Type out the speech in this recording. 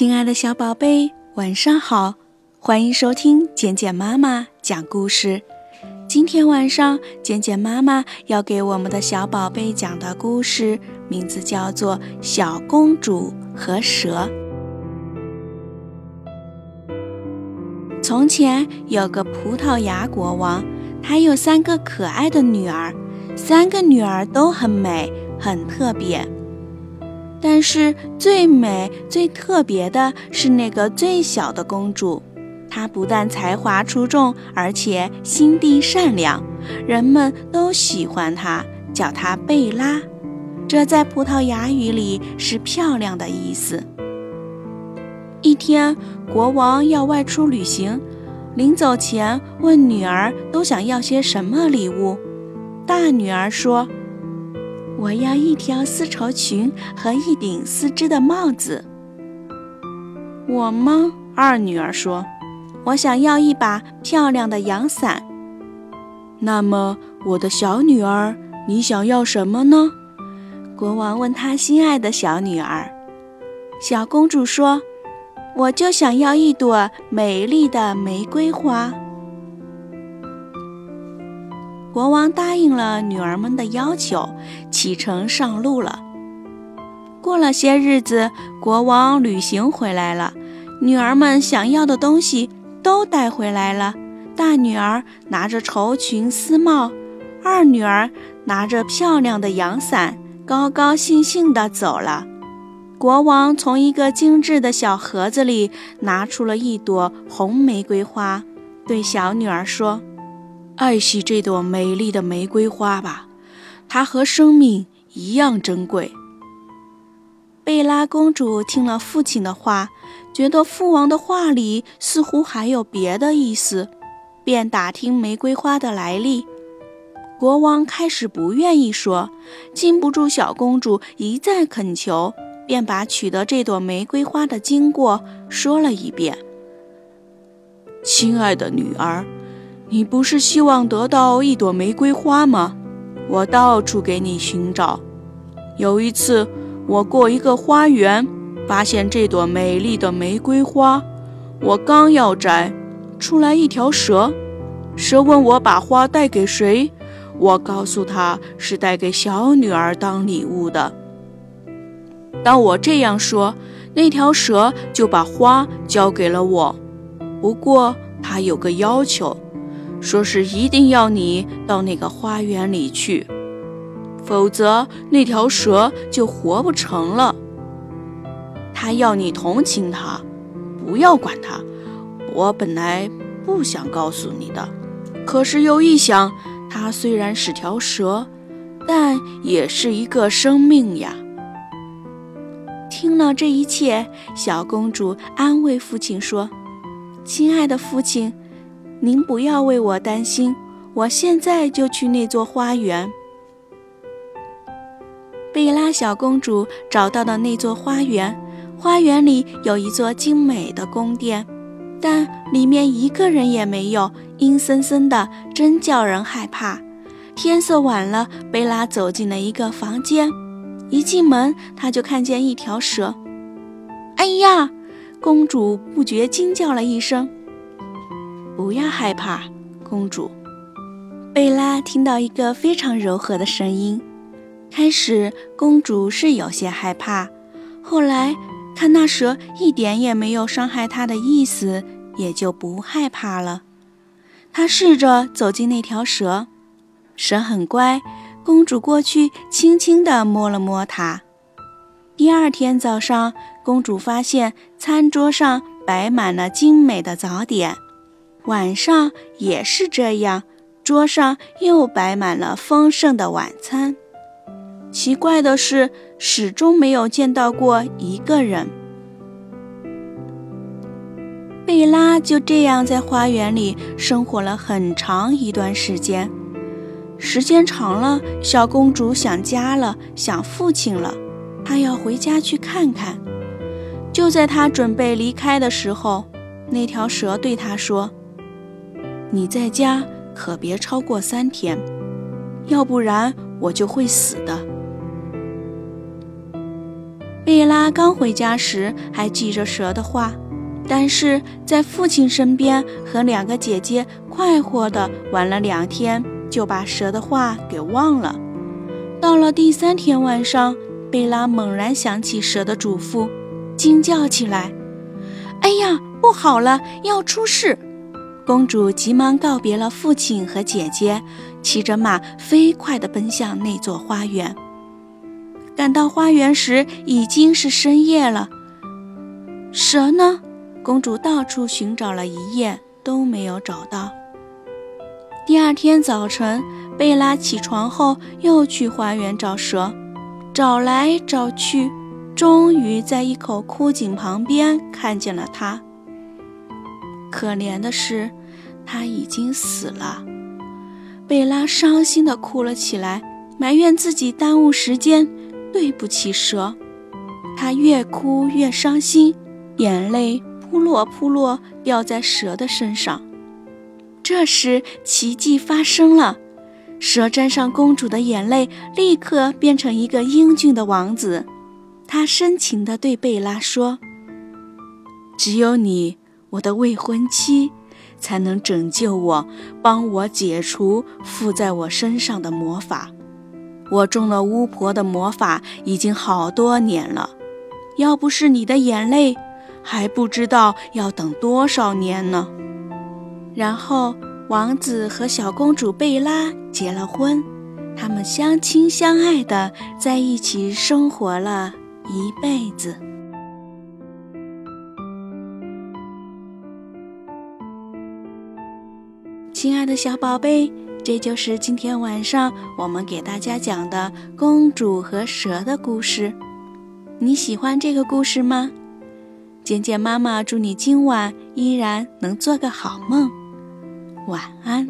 亲爱的小宝贝，晚上好！欢迎收听简简妈妈讲故事。今天晚上，简简妈妈要给我们的小宝贝讲的故事，名字叫做《小公主和蛇》。从前有个葡萄牙国王，他有三个可爱的女儿，三个女儿都很美，很特别。但是最美、最特别的是那个最小的公主，她不但才华出众，而且心地善良，人们都喜欢她，叫她贝拉。这在葡萄牙语里是漂亮的意思。一天，国王要外出旅行，临走前问女儿都想要些什么礼物。大女儿说。我要一条丝绸裙和一顶丝织的帽子。我吗？二女儿说：“我想要一把漂亮的阳伞。”那么，我的小女儿，你想要什么呢？国王问他心爱的小女儿。小公主说：“我就想要一朵美丽的玫瑰花。”国王答应了女儿们的要求，启程上路了。过了些日子，国王旅行回来了，女儿们想要的东西都带回来了。大女儿拿着绸裙丝帽，二女儿拿着漂亮的阳伞，高高兴兴地走了。国王从一个精致的小盒子里拿出了一朵红玫瑰花，对小女儿说。爱惜这朵美丽的玫瑰花吧，它和生命一样珍贵。贝拉公主听了父亲的话，觉得父王的话里似乎还有别的意思，便打听玫瑰花的来历。国王开始不愿意说，禁不住小公主一再恳求，便把取得这朵玫瑰花的经过说了一遍。亲爱的女儿。你不是希望得到一朵玫瑰花吗？我到处给你寻找。有一次，我过一个花园，发现这朵美丽的玫瑰花。我刚要摘，出来一条蛇。蛇问我把花带给谁，我告诉他是带给小女儿当礼物的。当我这样说，那条蛇就把花交给了我。不过，它有个要求。说是一定要你到那个花园里去，否则那条蛇就活不成了。他要你同情他，不要管他。我本来不想告诉你的，可是又一想，它虽然是条蛇，但也是一个生命呀。听了这一切，小公主安慰父亲说：“亲爱的父亲。”您不要为我担心，我现在就去那座花园。贝拉小公主找到了那座花园，花园里有一座精美的宫殿，但里面一个人也没有，阴森森的，真叫人害怕。天色晚了，贝拉走进了一个房间，一进门，她就看见一条蛇。哎呀！公主不觉惊叫了一声。不要害怕，公主。贝拉听到一个非常柔和的声音。开始，公主是有些害怕，后来看那蛇一点也没有伤害她的意思，也就不害怕了。她试着走进那条蛇，蛇很乖。公主过去轻轻地摸了摸它。第二天早上，公主发现餐桌上摆满了精美的早点。晚上也是这样，桌上又摆满了丰盛的晚餐。奇怪的是，始终没有见到过一个人。贝拉就这样在花园里生活了很长一段时间。时间长了，小公主想家了，想父亲了，她要回家去看看。就在她准备离开的时候，那条蛇对她说。你在家可别超过三天，要不然我就会死的。贝拉刚回家时还记着蛇的话，但是在父亲身边和两个姐姐快活地玩了两天，就把蛇的话给忘了。到了第三天晚上，贝拉猛然想起蛇的嘱咐，惊叫起来：“哎呀，不好了，要出事！”公主急忙告别了父亲和姐姐，骑着马飞快地奔向那座花园。赶到花园时，已经是深夜了。蛇呢？公主到处寻找了一夜，都没有找到。第二天早晨，贝拉起床后又去花园找蛇，找来找去，终于在一口枯井旁边看见了它。可怜的是，他已经死了。贝拉伤心地哭了起来，埋怨自己耽误时间。对不起，蛇。他越哭越伤心，眼泪扑落扑落掉在蛇的身上。这时，奇迹发生了，蛇沾上公主的眼泪，立刻变成一个英俊的王子。他深情地对贝拉说：“只有你，我的未婚妻，才能拯救我，帮我解除附在我身上的魔法。”我中了巫婆的魔法已经好多年了，要不是你的眼泪，还不知道要等多少年呢。然后，王子和小公主贝拉结了婚，他们相亲相爱的在一起生活了一辈子。亲爱的小宝贝。这就是今天晚上我们给大家讲的公主和蛇的故事。你喜欢这个故事吗？简简妈妈祝你今晚依然能做个好梦，晚安。